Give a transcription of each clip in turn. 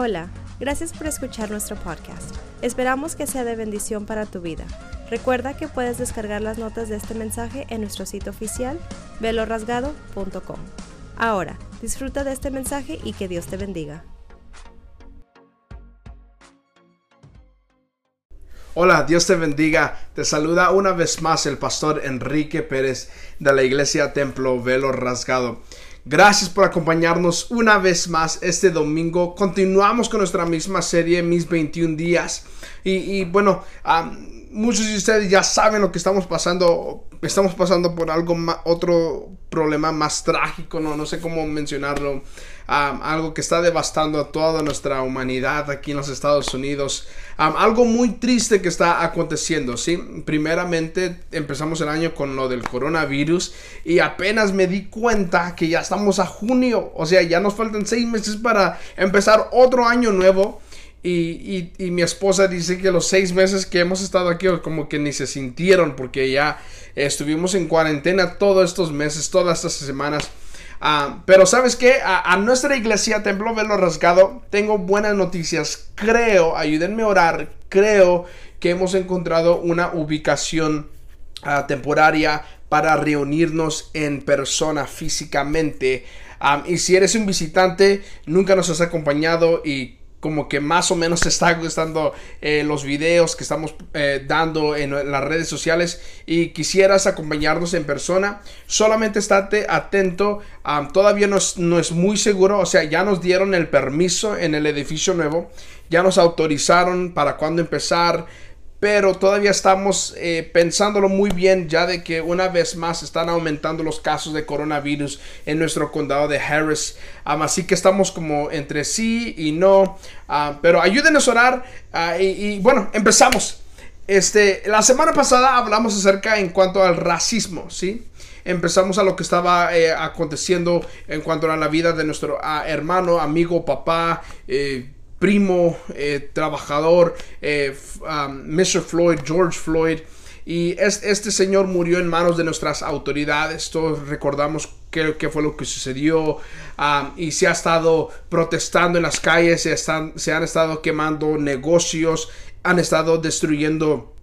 Hola, gracias por escuchar nuestro podcast. Esperamos que sea de bendición para tu vida. Recuerda que puedes descargar las notas de este mensaje en nuestro sitio oficial velorasgado.com. Ahora, disfruta de este mensaje y que Dios te bendiga. Hola, Dios te bendiga. Te saluda una vez más el pastor Enrique Pérez de la iglesia Templo Velo Rasgado. Gracias por acompañarnos una vez más este domingo. Continuamos con nuestra misma serie, Mis 21 días. Y, bueno, muchos de ustedes ya saben lo que estamos pasando. Estamos pasando por algo otro problema más trágico, no, no sé cómo mencionarlo. algo que está devastando a toda nuestra humanidad aquí en los Estados Unidos. algo muy triste que está aconteciendo, ¿sí? Primeramente empezamos el año con lo del coronavirus y apenas me di cuenta que ya estamos a junio. O sea, ya nos faltan seis meses para empezar otro año nuevo. Y, mi esposa dice que los seis meses que hemos estado aquí como que ni se sintieron porque ya estuvimos en cuarentena todos estos meses, todas estas semanas. Ah, pero sabes que a, nuestra iglesia Templo Velo Rasgado tengo buenas noticias. Creo, ayúdenme a orar, creo que hemos encontrado una ubicación ah, temporaria para reunirnos en persona físicamente. Ah, y si eres un visitante, nunca nos has acompañado y como que más o menos está gustando eh, los videos que estamos eh, dando en las redes sociales y quisieras acompañarnos en persona, solamente estate atento. todavía no es, no es muy seguro, o sea, ya nos dieron el permiso en el edificio nuevo, ya nos autorizaron para cuándo empezar pero todavía estamos eh, pensándolo muy bien ya de que una vez más están aumentando los casos de coronavirus en nuestro condado de Harris. así que estamos como entre sí y no. Pero ayúdenos a orar ah, y, bueno, empezamos. Este, la semana pasada hablamos acerca en cuanto al racismo, ¿sí? Empezamos a lo que estaba eh, aconteciendo en cuanto a la vida de nuestro ah, hermano, amigo, papá, eh, primo, eh, trabajador, eh, Mr. Floyd, George Floyd. Y este señor murió en manos de nuestras autoridades. Todos recordamos qué, fue lo que sucedió. Y se ha estado protestando en las calles. Se han estado quemando negocios. Han estado destruyendo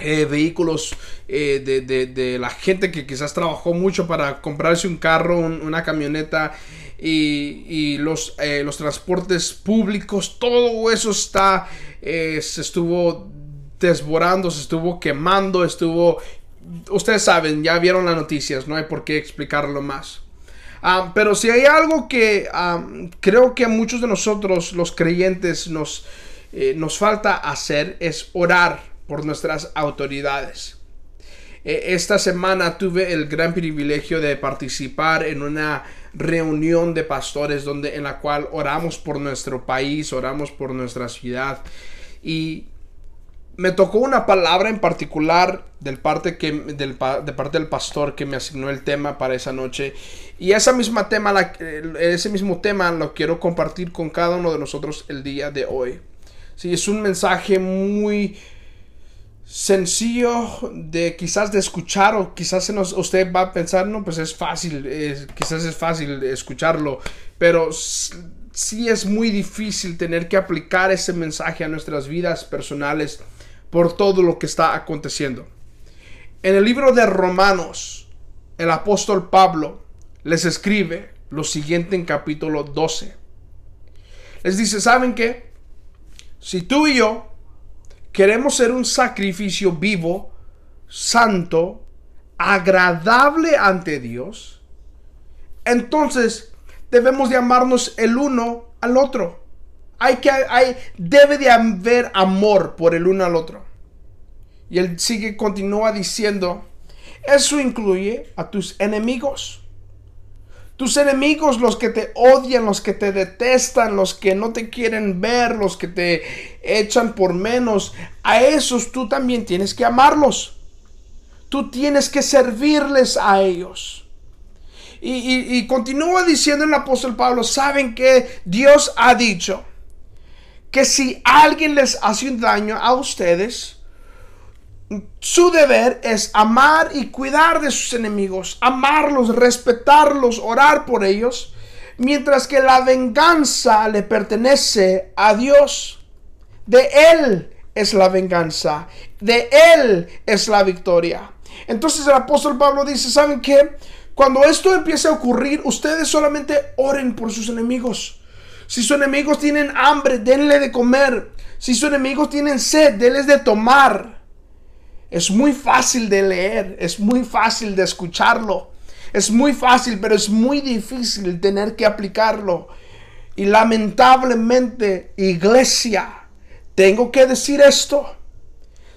eh, vehículos de, la gente que quizás trabajó mucho para comprarse un carro, una camioneta y, los, eh, los transportes públicos, todo eso está, eh, se estuvo desborando, se estuvo quemando, estuvo, ustedes saben, ya vieron las noticias, no hay por qué explicarlo más. Ah, pero si hay algo que ah, creo que a muchos de nosotros, los creyentes, nos, eh, nos falta hacer es orar por nuestras autoridades. Esta semana tuve el gran privilegio de participar en una reunión de pastores donde en la cual oramos por nuestro país, oramos por nuestra ciudad y me tocó una palabra en particular del parte que, del, de parte del pastor que me asignó el tema para esa noche. Y esa misma tema, la, ese mismo tema lo quiero compartir con cada uno de nosotros el día de hoy. Sí, es un mensaje muy sencillo de quizás de escuchar o quizás usted va a pensar, no, pues es fácil, quizás es fácil escucharlo, pero sí es muy difícil tener que aplicar ese mensaje a nuestras vidas personales por todo lo que está aconteciendo. En el libro de Romanos, el apóstol Pablo les escribe lo siguiente en capítulo 12. Les dice, ¿saben qué? Si tú y yo queremos ser un sacrificio vivo, santo, agradable ante Dios, entonces debemos de amarnos el uno al otro. Hay que, hay, debe de haber amor por el uno al otro. Y él sigue, continúa diciendo, eso incluye a tus enemigos. Tus enemigos, los que te odian, los que te detestan, los que no te quieren ver, los que te echan por menos, a esos tú también tienes que amarlos. Tú tienes que servirles a ellos. Y, continúa diciendo el apóstol Pablo, saben que Dios ha dicho que si alguien les hace un daño a ustedes, su deber es amar y cuidar de sus enemigos, amarlos, respetarlos, orar por ellos. mientras que la venganza le pertenece a Dios. De Él es la venganza, de Él es la victoria. Entonces el apóstol Pablo dice, ¿saben qué? Cuando esto empiece a ocurrir, ustedes solamente oren por sus enemigos. Si sus enemigos tienen hambre, denle de comer. Si sus enemigos tienen sed, denles de tomar. Es muy fácil de leer, es muy fácil de escucharlo. Es muy fácil, pero es muy difícil tener que aplicarlo. Y lamentablemente, iglesia, tengo que decir esto.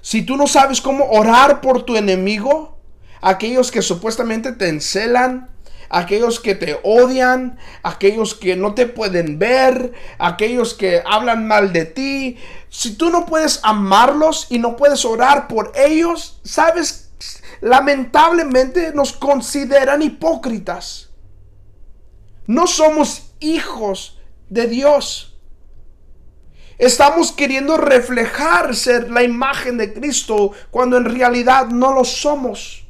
Si tú no sabes cómo orar por tu enemigo, aquellos que supuestamente te encelan, aquellos que te odian, aquellos que no te pueden ver, aquellos que hablan mal de ti, si tú no puedes amarlos y no puedes orar por ellos, sabes lamentablemente nos consideran hipócritas. No somos hijos de Dios. Estamos queriendo reflejar ser la imagen de Cristo cuando en realidad no lo somos.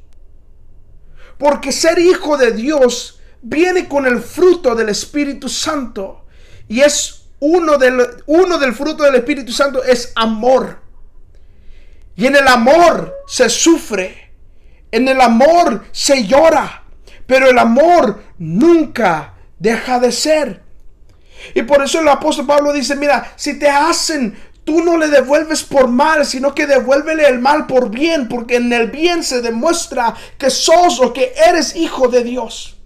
Porque ser hijo de Dios viene con el fruto del Espíritu Santo. Y es uno del, uno del fruto del Espíritu Santo es amor. Y en el amor se sufre. En el amor se llora, pero el amor nunca deja de ser. Y por eso el apóstol Pablo dice, mira, si te hacen, tú no le devuelves por mal, sino que devuélvele el mal por bien, porque en el bien se demuestra que sos o que eres hijo de Dios.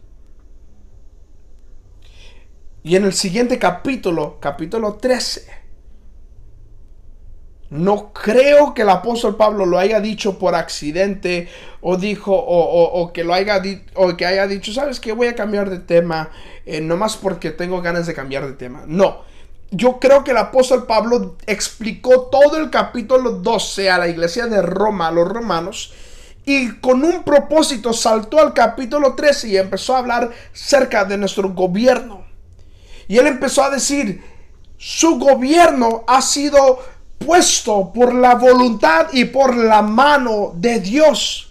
Y en el siguiente capítulo, capítulo 13, no creo que el apóstol Pablo lo haya dicho por accidente o dijo o, que lo haya o que haya dicho, sabes que voy a cambiar de tema eh, nomás porque tengo ganas de cambiar de tema. No, yo creo que el apóstol Pablo explicó todo el capítulo 12 a la iglesia de Roma, a los romanos, y con un propósito saltó al capítulo 13 y empezó a hablar cerca de nuestro gobierno. Y él empezó a decir, su gobierno ha sido puesto por la voluntad y por la mano de Dios.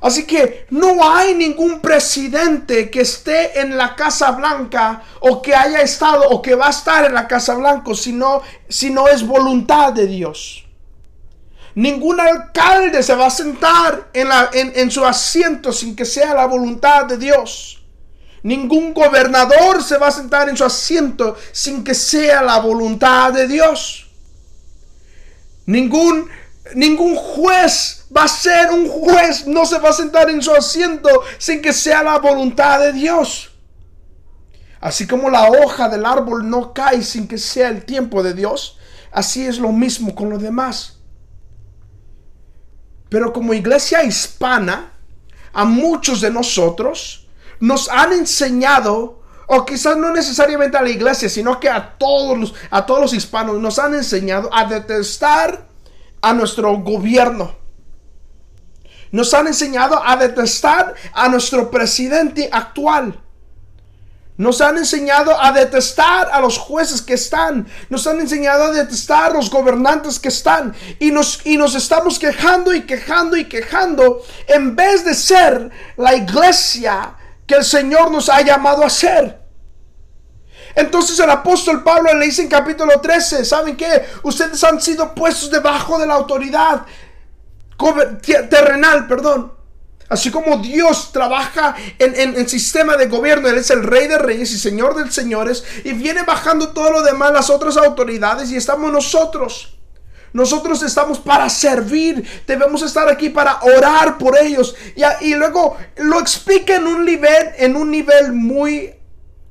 Así que no hay ningún presidente que esté en la Casa Blanca o que haya estado o que va a estar en la Casa Blanca si no, si no es voluntad de Dios. Ningún alcalde se va a sentar en, en su asiento sin que sea la voluntad de Dios. Ningún gobernador se va a sentar en su asiento sin que sea la voluntad de Dios. Ningún, ningún juez va a ser un juez, no se va a sentar en su asiento sin que sea la voluntad de Dios. Así como la hoja del árbol no cae sin que sea el tiempo de Dios, así es lo mismo con los demás. Pero como iglesia hispana, a muchos de nosotros, nos han enseñado, o quizás no necesariamente a la iglesia, sino que a todos los, a todos los hispanos, nos han enseñado a detestar a nuestro gobierno. Nos han enseñado a detestar a nuestro presidente actual. Nos han enseñado a detestar a los jueces que están. Nos han enseñado a detestar a los gobernantes que están. Y nos, y nos estamos quejando y quejando y quejando en vez de ser la iglesia que el Señor nos ha llamado a ser. Entonces el apóstol Pablo le dice en capítulo 13, ¿saben qué? Ustedes han sido puestos debajo de la autoridad terrenal, perdón. Así como Dios trabaja en, el sistema de gobierno, Él es el rey de reyes y señor de señores, y viene bajando todo lo demás, las otras autoridades, y estamos nosotros. Nosotros estamos para servir, debemos estar aquí para orar por ellos. Y, luego lo explica en un nivel, en un nivel muy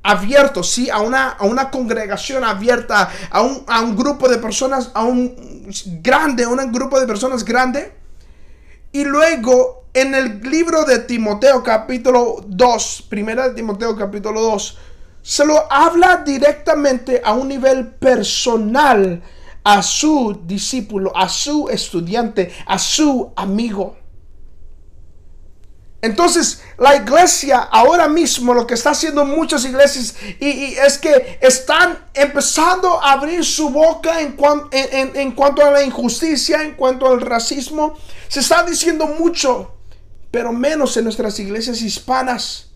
abierto, sí, a una, a una congregación abierta, a un, a un grupo de personas, a un grande, a un grupo de personas grande. Y luego en el libro de Timoteo capítulo 2, primera de Timoteo capítulo 2, se lo habla directamente a un nivel personal a su discípulo, a su estudiante, a su amigo. Entonces, la iglesia ahora mismo, lo que está haciendo muchas iglesias, y, es que están empezando a abrir su boca en, en, cuanto a la injusticia, en cuanto al racismo. Se está diciendo mucho, pero menos en nuestras iglesias hispanas.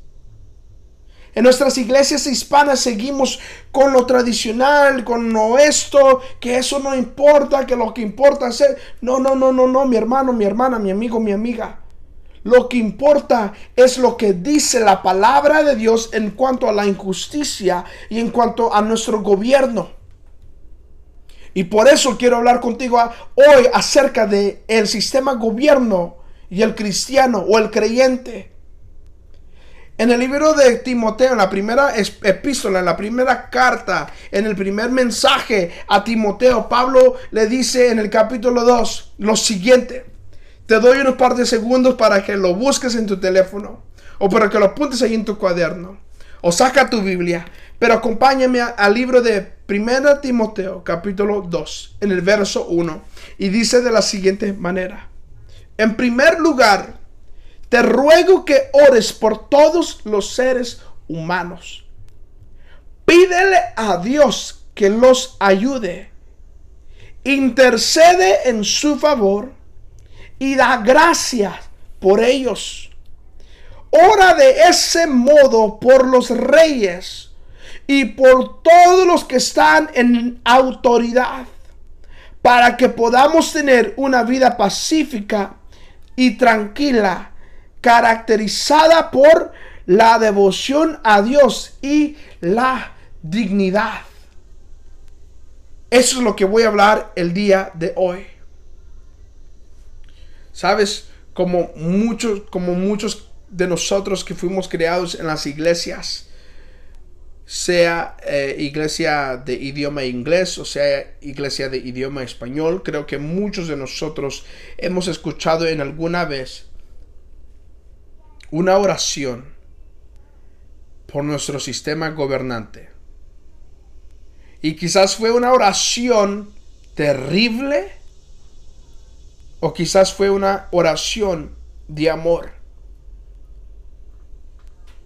En nuestras iglesias hispanas seguimos con lo tradicional, con esto, que eso no importa, que lo que importa es... No, no, no, no, no, mi hermano, mi hermana, mi amigo, mi amiga. Lo que importa es lo que dice la palabra de Dios en cuanto a la injusticia y en cuanto a nuestro gobierno. Y por eso quiero hablar contigo hoy acerca de el sistema gobierno y el cristiano o el creyente. En el libro de Timoteo, en la primera epístola, en la primera carta, en el primer mensaje a Timoteo, Pablo le dice en el capítulo 2 lo siguiente. Te doy unos par de segundos para que lo busques en tu teléfono o para que lo apuntes ahí en tu cuaderno o saca tu Biblia. Pero acompáñame al libro de 1 Timoteo, capítulo 2, en el verso 1, y dice de la siguiente manera. En primer lugar, te ruego que ores por todos los seres humanos. Pídele a Dios que los ayude. Intercede en su favor y da gracias por ellos. Ora de ese modo por los reyes y por todos los que están en autoridad, para que podamos tener una vida pacífica y tranquila caracterizada por la devoción a Dios y la dignidad. Eso es lo que voy a hablar el día de hoy. Sabes, como muchos, como muchos de nosotros que fuimos creados en las iglesias, sea eh, iglesia de idioma inglés o sea iglesia de idioma español, creo que muchos de nosotros hemos escuchado en alguna vez una oración por nuestro sistema gobernante. Y quizás fue una oración terrible o quizás fue una oración de amor.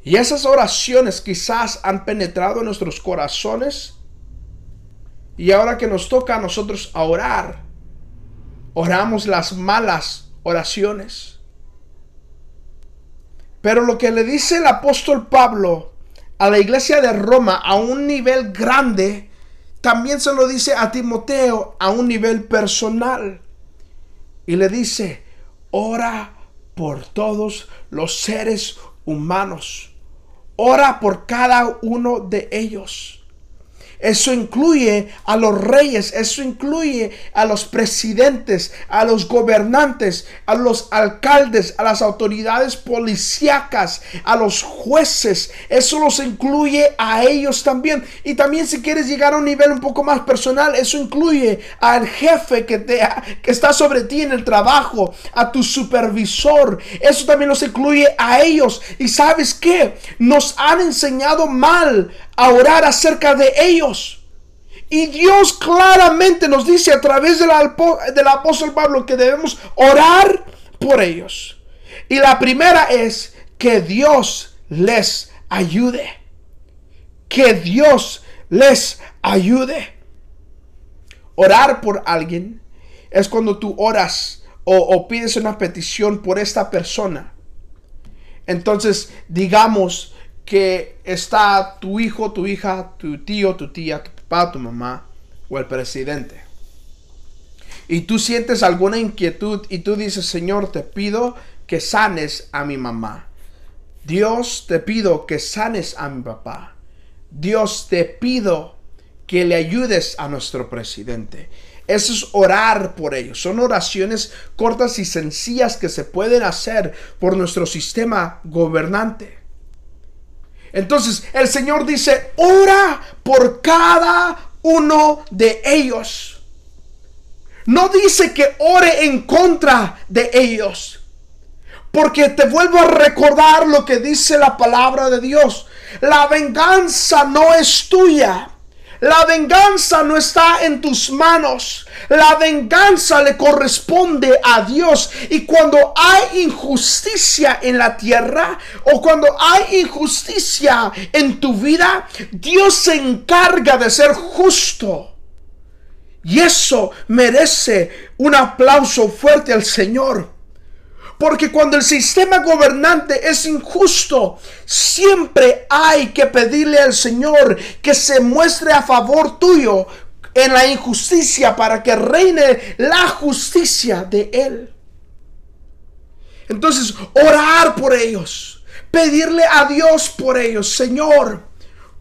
Y esas oraciones quizás han penetrado en nuestros corazones. Y ahora que nos toca a nosotros orar, oramos las malas oraciones. Pero lo que le dice el apóstol Pablo a la iglesia de Roma a un nivel grande, también se lo dice a Timoteo a un nivel personal. Y le dice, ora por todos los seres humanos. Ora por cada uno de ellos. Eso incluye a los reyes, eso incluye a los presidentes, a los gobernantes, a los alcaldes, a las autoridades policíacas, a los jueces. Eso los incluye a ellos también. Y también si quieres llegar a un nivel un poco más personal, eso incluye al jefe que, te, que está sobre ti en el trabajo, a tu supervisor. Eso también los incluye a ellos. Y sabes qué? Nos han enseñado mal a orar acerca de ellos. Y Dios claramente nos dice a través del, del apóstol Pablo que debemos orar por ellos. Y la primera es que Dios les ayude. Que Dios les ayude. Orar por alguien es cuando tú oras o, o, pides una petición por esta persona. Entonces, digamos, que está tu hijo, tu hija, tu tío, tu tía, tu papá, tu mamá o el presidente. Y tú sientes alguna inquietud y tú dices, Señor, te pido que sanes a mi mamá. Dios, te pido que sanes a mi papá. Dios, te pido que le ayudes a nuestro presidente. Eso es orar por ellos. Son oraciones cortas y sencillas que se pueden hacer por nuestro sistema gobernante. Entonces el Señor dice, ora por cada uno de ellos. No dice que ore en contra de ellos. Porque te vuelvo a recordar lo que dice la palabra de Dios. La venganza no es tuya. La venganza no está en tus manos. La venganza le corresponde a Dios. Y cuando hay injusticia en la tierra o cuando hay injusticia en tu vida, Dios se encarga de ser justo. Y eso merece un aplauso fuerte al Señor. Porque cuando el sistema gobernante es injusto, siempre hay que pedirle al Señor que se muestre a favor tuyo en la injusticia para que reine la justicia de Él. Entonces, orar por ellos, pedirle a Dios por ellos, Señor,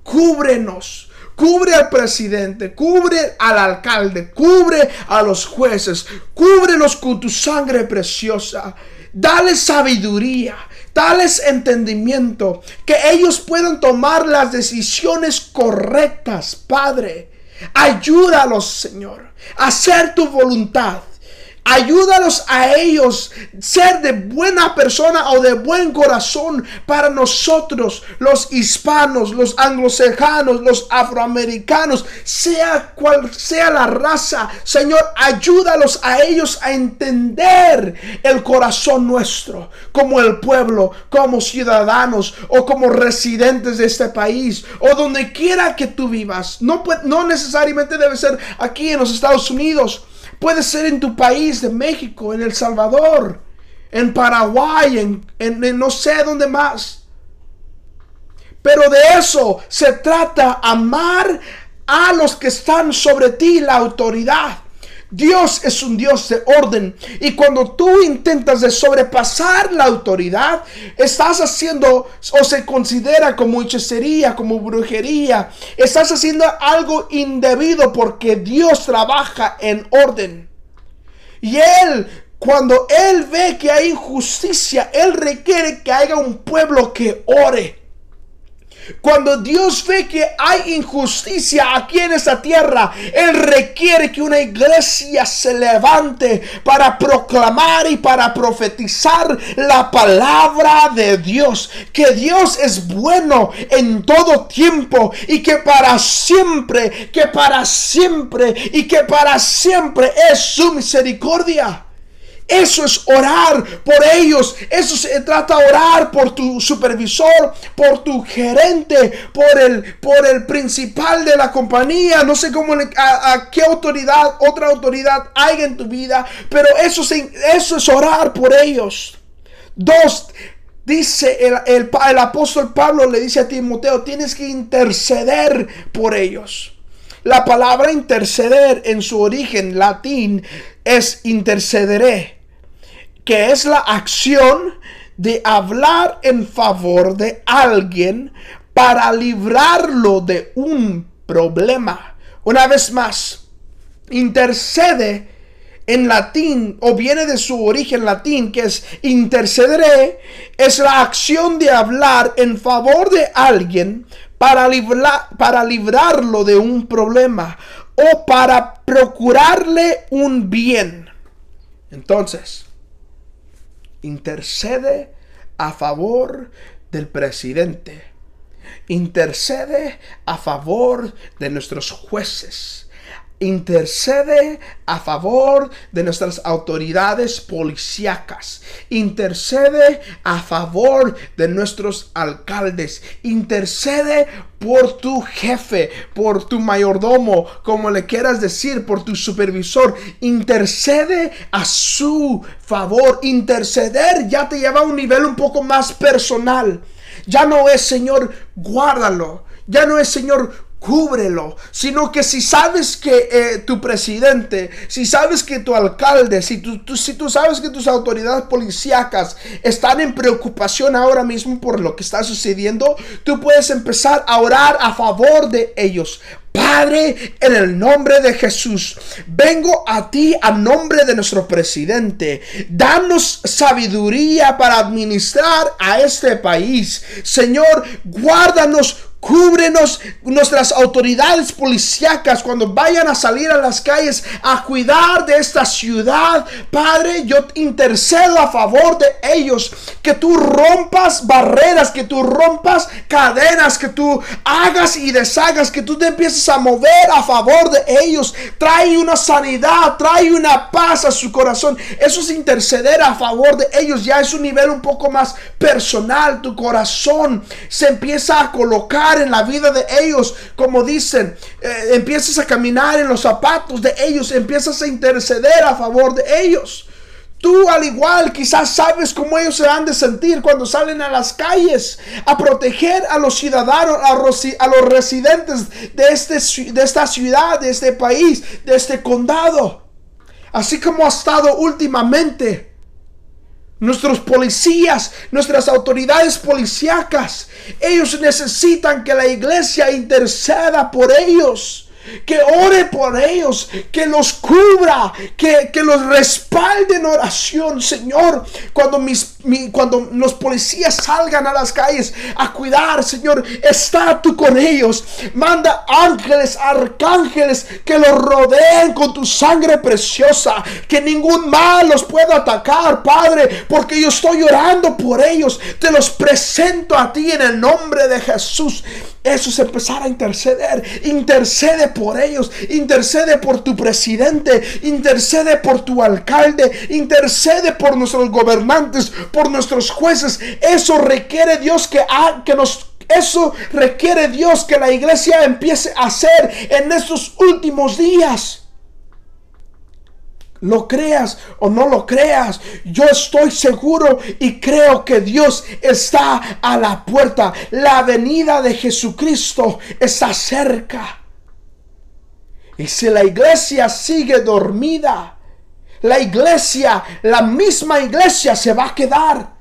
cúbrenos. Cubre al presidente, cubre al alcalde, cubre a los jueces, cúbrelos con tu sangre preciosa. Dale sabiduría, dales entendimiento, que ellos puedan tomar las decisiones correctas, Padre. Ayúdalos, Señor, a hacer tu voluntad. Ayúdalos a ellos ser de buena persona o de buen corazón para nosotros, los hispanos, los anglosajanos, los afroamericanos, sea cual sea la raza. Señor, ayúdalos a ellos a entender el corazón nuestro como el pueblo, como ciudadanos o como residentes de este país o donde quiera que tú vivas. No, no necesariamente debe ser aquí en los Estados Unidos Puede ser en tu país de México, en El Salvador, en Paraguay, en, en, no sé dónde más. Pero de eso se trata, amar a los que están sobre ti, la autoridad. Dios es un Dios de orden. Y cuando tú intentas de sobrepasar la autoridad, estás haciendo o se considera como hechicería, como brujería. Estás haciendo algo indebido porque Dios trabaja en orden. Y Él, cuando Él ve que hay injusticia, Él requiere que haya un pueblo que ore. Cuando Dios ve que hay injusticia aquí en esta tierra, Él requiere que una iglesia se levante para proclamar y para profetizar la palabra de Dios. Que Dios es bueno en todo tiempo y que para siempre, que para siempre y que para siempre es su misericordia. Eso es orar por ellos. Eso se trata de orar por tu supervisor, por tu gerente, por el, por el principal de la compañía. No sé cómo, a, qué autoridad, otra autoridad hay en tu vida. Pero eso, eso es orar por ellos. Dos, dice el, el, el apóstol Pablo, le dice a Timoteo, tienes que interceder por ellos. La palabra interceder en su origen latín es intercederé que es la acción de hablar en favor de alguien para librarlo de un problema. Una vez más, intercede en latín o viene de su origen latín que es intercederé, es la acción de hablar en favor de alguien para, para librarlo de un problema o para procurarle un bien. Entonces, intercede a favor del presidente, intercede a favor de nuestros jueces, intercede a favor de nuestras autoridades policíacas, intercede a favor de nuestros alcaldes, intercede por tu jefe, por tu mayordomo, como le quieras decir, por tu supervisor, intercede a su favor. Interceder ya te lleva a un nivel un poco más personal. Ya no es, Señor, guárdalo. Ya no es, Señor, cúbrelo, sino que si sabes que eh, tu presidente, si sabes que tu alcalde, si tú, si tú sabes que tus autoridades policíacas están en preocupación ahora mismo por lo que está sucediendo, tú puedes empezar a orar a favor de ellos. Padre, en el nombre de Jesús, vengo a ti a nombre de nuestro presidente. Danos sabiduría para administrar a este país. Señor, guárdanos Cúbrenos nuestras autoridades policíacas cuando vayan a salir a las calles a cuidar de esta ciudad. Padre, yo intercedo a favor de ellos. Que tú rompas barreras, que tú rompas cadenas, que tú hagas y deshagas, que tú te empieces a mover a favor de ellos. Trae una sanidad, trae una paz a su corazón. Eso es interceder a favor de ellos. Ya es un nivel un poco más personal. Tu corazón se empieza a colocar en la vida de ellos, como dicen, eh, empiezas a caminar en los zapatos de ellos, empiezas a interceder a favor de ellos. Tú al igual quizás sabes cómo ellos se han de sentir cuando salen a las calles a proteger a los ciudadanos, a los, residentes de, este, de esta ciudad, de este país, de este condado. Así como ha estado últimamente. Nuestros policías, nuestras autoridades policíacas, ellos necesitan que la iglesia interceda por ellos que ore por ellos, que los cubra, que, los respalde en oración, Señor. Cuando, mis, cuando los policías salgan a las calles a cuidar, Señor, está tú con ellos. Manda ángeles, arcángeles que los rodeen con tu sangre preciosa, que ningún mal los pueda atacar, Padre, porque yo estoy orando por ellos. Te los presento a ti en el nombre de Jesús. Eso es empezar a interceder. Intercede por ellos. Intercede por tu presidente. Intercede por tu alcalde. Intercede por nuestros gobernantes. Por nuestros jueces. Eso requiere Dios que, que nos eso requiere Dios que la iglesia empiece a hacer en estos últimos días lo creas o no lo creas, yo estoy seguro y creo que Dios está a la puerta. La venida de Jesucristo está cerca. Y si la iglesia sigue dormida, la iglesia, la misma iglesia se va a quedar.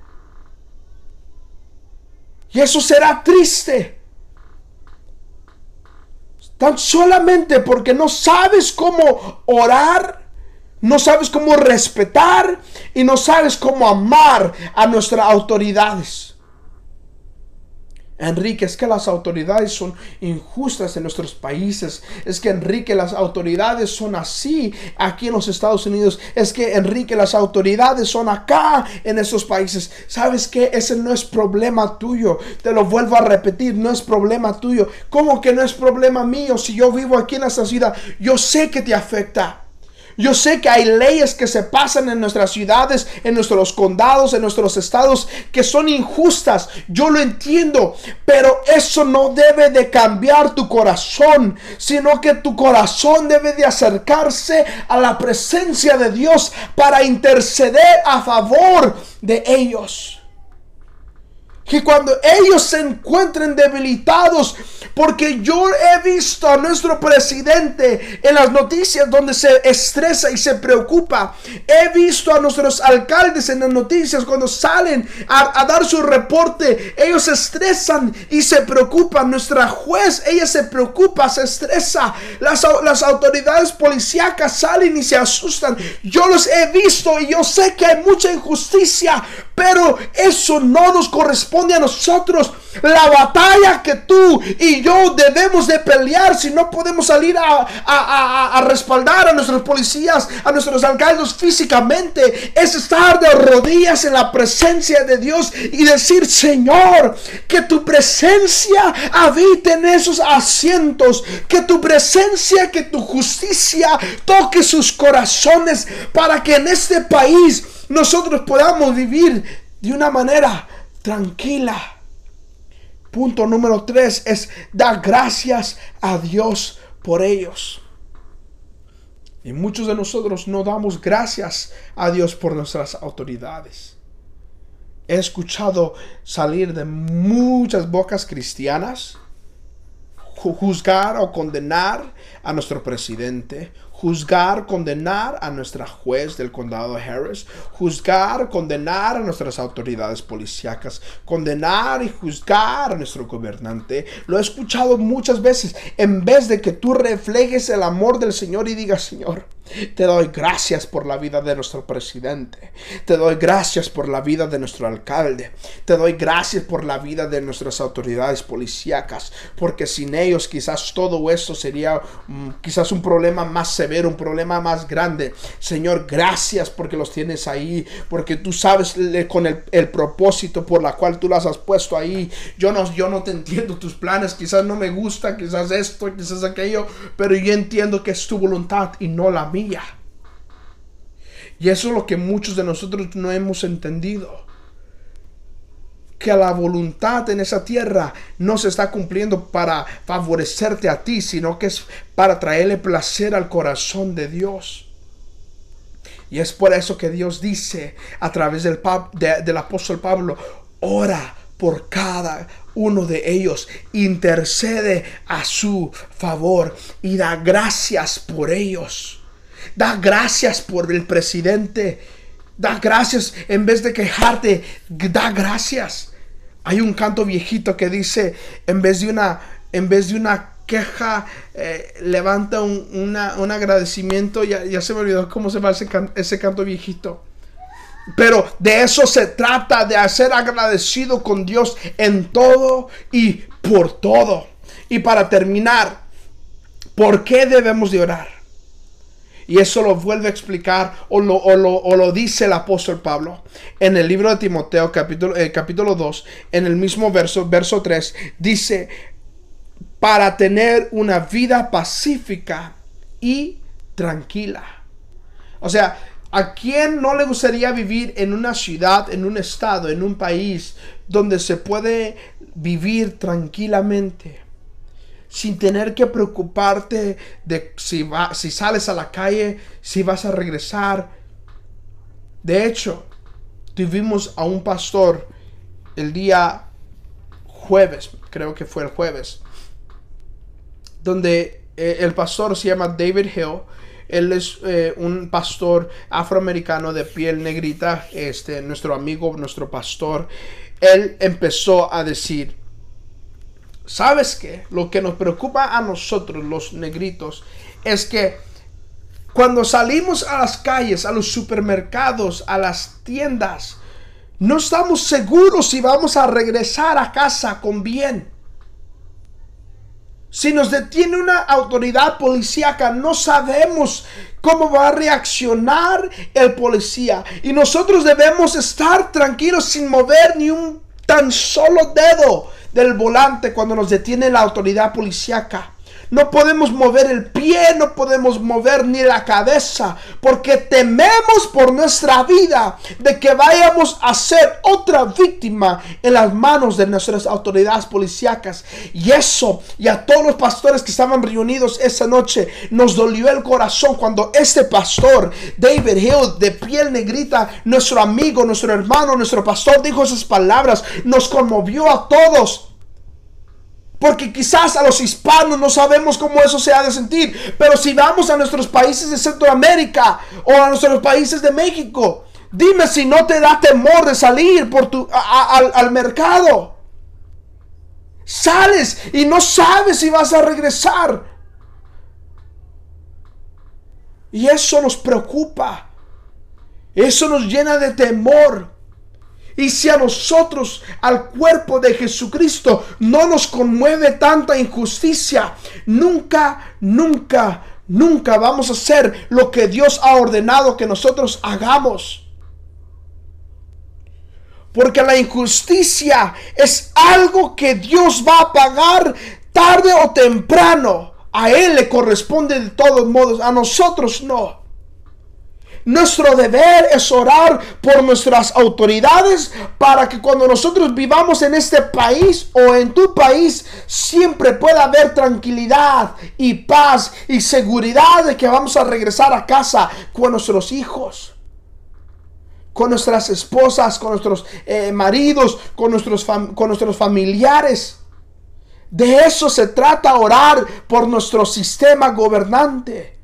Y eso será triste. Tan solamente porque no sabes cómo orar no sabes cómo respetar y no sabes cómo amar a nuestras autoridades. Enrique, es que las autoridades son injustas en nuestros países. Es que Enrique, las autoridades son así aquí en los Estados Unidos. Es que Enrique, las autoridades son acá en esos países. ¿Sabes qué? Ese no es problema tuyo. Te lo vuelvo a repetir, no es problema tuyo. ¿Cómo que no es problema mío si yo vivo aquí en esta ciudad? Yo sé que te afecta. Yo sé que hay leyes que se pasan en nuestras ciudades, en nuestros condados, en nuestros estados, que son injustas. Yo lo entiendo, pero eso no debe de cambiar tu corazón, sino que tu corazón debe de acercarse a la presencia de Dios para interceder a favor de ellos que cuando ellos se encuentren debilitados, porque yo he visto a nuestro presidente en las noticias donde se estresa y se preocupa, he visto a nuestros alcaldes en las noticias cuando salen a, dar su reporte, ellos se estresan y se preocupan, nuestra juez, ella se preocupa, se estresa, las, las autoridades policíacas salen y se asustan, yo los he visto y yo sé que hay mucha injusticia, pero eso no nos corresponde a nosotros. La batalla que tú y yo debemos de pelear si no podemos salir a, respaldar a nuestros policías, a nuestros alcaldes físicamente, es estar de rodillas en la presencia de Dios y decir, Señor, que tu presencia habite en esos asientos, que tu presencia, que tu justicia toque sus corazones para que en este país nosotros podamos vivir de una manera tranquila. Punto número tres es dar gracias a Dios por ellos. Y muchos de nosotros no damos gracias a Dios por nuestras autoridades. He escuchado salir de muchas bocas cristianas juzgar o condenar a nuestro presidente, juzgar, condenar a nuestra juez del condado de Harris, juzgar, condenar a nuestras autoridades policíacas, condenar y juzgar a nuestro gobernante. Lo he escuchado muchas veces. En vez de que tú reflejes el amor del Señor y digas, Señor, te doy gracias por la vida de nuestro presidente. Te doy gracias por la vida de nuestro alcalde. Te doy gracias por la vida de nuestras autoridades policíacas. Porque sin ellos quizás todo esto sería mm, quizás un problema más severo, un problema más grande. Señor, gracias porque los tienes ahí. Porque tú sabes con el, el propósito por la cual tú las has puesto ahí. Yo no, yo no te entiendo tus planes. Quizás no me gusta, quizás esto, quizás aquello. Pero yo entiendo que es tu voluntad y no la mía y eso es lo que muchos de nosotros no hemos entendido. Que la voluntad en esa tierra no se está cumpliendo para favorecerte a ti, sino que es para traerle placer al corazón de Dios. Y es por eso que Dios dice a través del, del apóstol Pablo, ora por cada uno de ellos, intercede a su favor y da gracias por ellos. Da gracias por el presidente. Da gracias en vez de quejarte, da gracias. Hay un canto viejito que dice, en vez de una, en vez de una queja, eh, levanta un, agradecimiento. Ya, ya, se me olvidó cómo se va ese, ese canto viejito. Pero de eso se trata, de ser agradecido con Dios en todo y por todo. Y para terminar, ¿por qué debemos de orar? Y eso lo vuelve a explicar o lo, o lo, dice el apóstol Pablo en el libro de Timoteo capítulo, eh, capítulo 2, en el mismo verso, verso 3, dice, para tener una vida pacífica y tranquila. O sea, ¿A quién no le gustaría vivir en una ciudad, en un estado, en un país donde se puede vivir tranquilamente? Sin tener que preocuparte de si, va, si sales a la calle, si vas a regresar. De hecho, tuvimos a un pastor el día jueves, creo que fue el jueves, donde eh, el pastor se llama David Hill él es eh, un pastor afroamericano de piel negrita, este, nuestro amigo, nuestro pastor. Él empezó a decir, ¿sabes qué? Lo que nos preocupa a nosotros, los negritos, es que cuando salimos a las calles, a los supermercados, a las tiendas, no estamos seguros si vamos a regresar a casa con bien. Si nos detiene una autoridad policíaca, no sabemos cómo va a reaccionar el policía. Y nosotros debemos estar tranquilos sin mover ni un tan solo dedo del volante cuando nos detiene la autoridad policíaca. No podemos mover el pie, no podemos mover ni la cabeza, porque tememos por nuestra vida de que vayamos a ser otra víctima en las manos de nuestras autoridades policíacas. Y eso, y a todos los pastores que estaban reunidos esa noche, nos dolió el corazón cuando este pastor, David Hill, de piel negrita, nuestro amigo, nuestro hermano, nuestro pastor, dijo esas palabras, nos conmovió a todos. Porque quizás a los hispanos no sabemos cómo eso se ha de sentir. Pero si vamos a nuestros países de Centroamérica o a nuestros países de México, dime si no te da temor de salir por tu, al, al mercado. Sales y no sabes si vas a regresar. Y eso nos preocupa. Eso nos llena de temor. Y si a nosotros, al cuerpo de Jesucristo, no nos conmueve tanta injusticia, nunca, nunca, nunca vamos a hacer lo que Dios ha ordenado que nosotros hagamos. Porque la injusticia es algo que Dios va a pagar tarde o temprano. A Él le corresponde de todos modos, a nosotros no. Nuestro deber es orar por nuestras autoridades para que cuando nosotros vivamos en este país o en tu país, siempre pueda haber tranquilidad y paz y seguridad de que vamos a regresar a casa con nuestros hijos con nuestras esposas, con nuestros eh, maridos, con nuestros, con nuestros familiares. De eso se trata orar por nuestro sistema gobernante.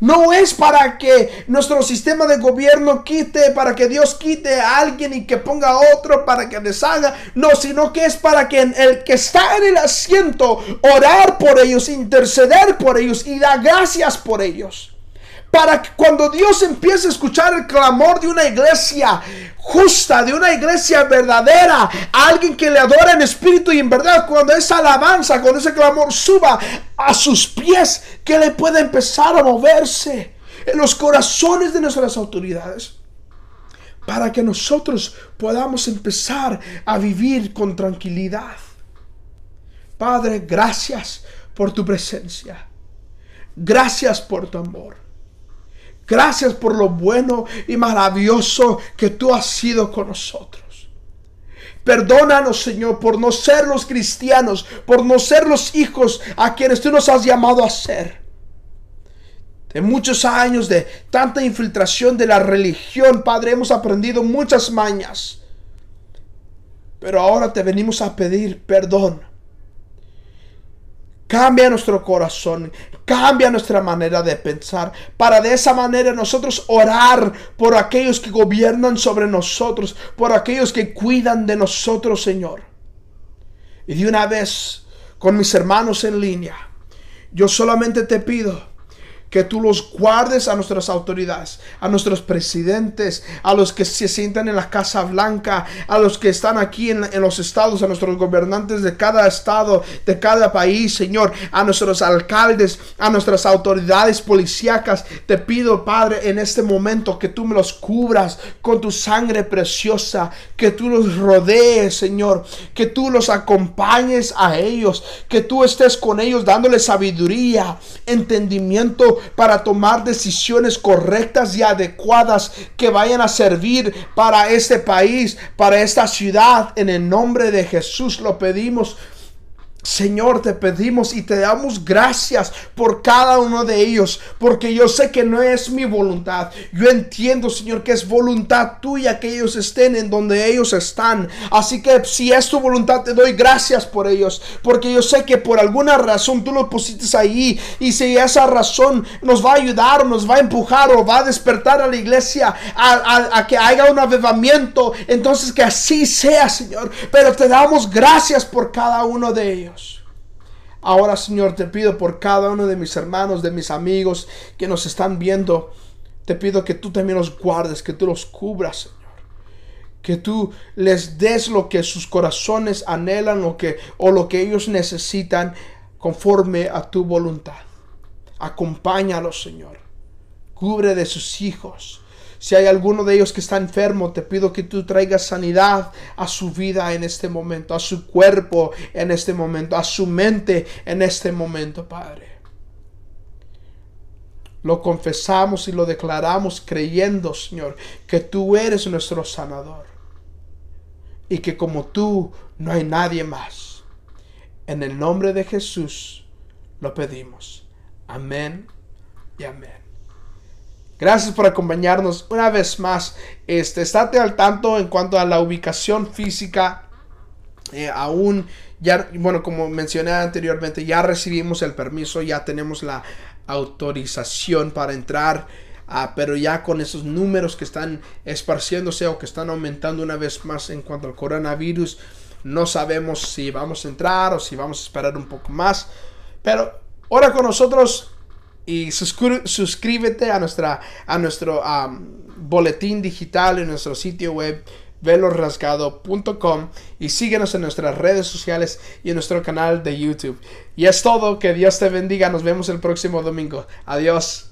No es para que nuestro sistema de gobierno quite, para que Dios quite a alguien y que ponga a otro para que deshaga. No, sino que es para que el que está en el asiento orar por ellos, interceder por ellos y dar gracias por ellos para que cuando Dios empiece a escuchar el clamor de una iglesia justa, de una iglesia verdadera, alguien que le adora en espíritu y en verdad, cuando esa alabanza, cuando ese clamor suba a sus pies, que le pueda empezar a moverse en los corazones de nuestras autoridades, para que nosotros podamos empezar a vivir con tranquilidad. Padre, gracias por tu presencia. Gracias por tu amor. Gracias por lo bueno y maravilloso que tú has sido con nosotros. Perdónanos, Señor, por no ser los cristianos, por no ser los hijos a quienes tú nos has llamado a ser. de muchos años de tanta infiltración de la religión, Padre, hemos aprendido muchas mañas. Pero ahora te venimos a pedir perdón. Cambia nuestro corazón, cambia nuestra manera de pensar, para de esa manera nosotros orar por aquellos que gobiernan sobre nosotros, por aquellos que cuidan de nosotros, Señor. Y de una vez, con mis hermanos en línea, yo solamente te pido que tú los guardes a nuestras autoridades, a nuestros presidentes, a los que se sientan en la Casa Blanca, a los que están aquí en, los estados, a nuestros gobernantes de cada estado, de cada país, Señor, a nuestros alcaldes, a nuestras autoridades policíacas. Te pido, Padre, en este momento que tú me los cubras con tu sangre preciosa, que tú los rodees, Señor, que tú los acompañes a ellos, que tú estés con ellos dándoles sabiduría, entendimiento, para tomar decisiones correctas y adecuadas que vayan a servir para este país, para esta ciudad. En el nombre de Jesús lo pedimos. Señor, te pedimos y te damos gracias por cada uno de ellos, porque yo sé que no es mi voluntad. Yo entiendo, Señor, que es voluntad tuya que ellos estén en donde ellos están. Así que si es tu voluntad, te doy gracias por ellos, porque yo sé que por alguna razón tú los pusiste ahí y si esa razón nos va a ayudar nos va a empujar o va a despertar a la iglesia a, a que haya un avivamiento, entonces que así sea, Señor. Pero te damos gracias por cada uno de ellos. Ahora, Señor, te pido por cada uno de mis hermanos, de mis amigos que nos están viendo, te pido que tú también los guardes, que tú los cubras, Señor. Que tú les des lo que sus corazones anhelan o, que, o lo que ellos necesitan conforme a tu voluntad. Acompáñalos, Señor. Cubre de sus hijos. Si hay alguno de ellos que está enfermo, te pido que tú traigas sanidad a su vida en este momento, a su cuerpo en este momento, a su mente en este momento, Padre. Lo confesamos y lo declaramos creyendo, Señor, que tú eres nuestro sanador. Y que como tú no hay nadie más. En el nombre de Jesús lo pedimos. Amén y amén. Gracias por acompañarnos una vez más. Este, estate al tanto en cuanto a la ubicación física. Eh, aún ya, bueno, como mencioné anteriormente, ya recibimos el permiso, ya tenemos la autorización para entrar. Ah, pero ya con esos números que están esparciéndose o que están aumentando una vez más en cuanto al coronavirus, no sabemos si vamos a entrar o si vamos a esperar un poco más. Pero ahora con nosotros y suscríbete a, nuestra, a nuestro boletín digital en nuestro sitio web velorrasgado.com y síguenos en nuestras redes sociales y en nuestro canal de YouTube. Y es todo, que Dios te bendiga, nos vemos el próximo domingo. Adiós.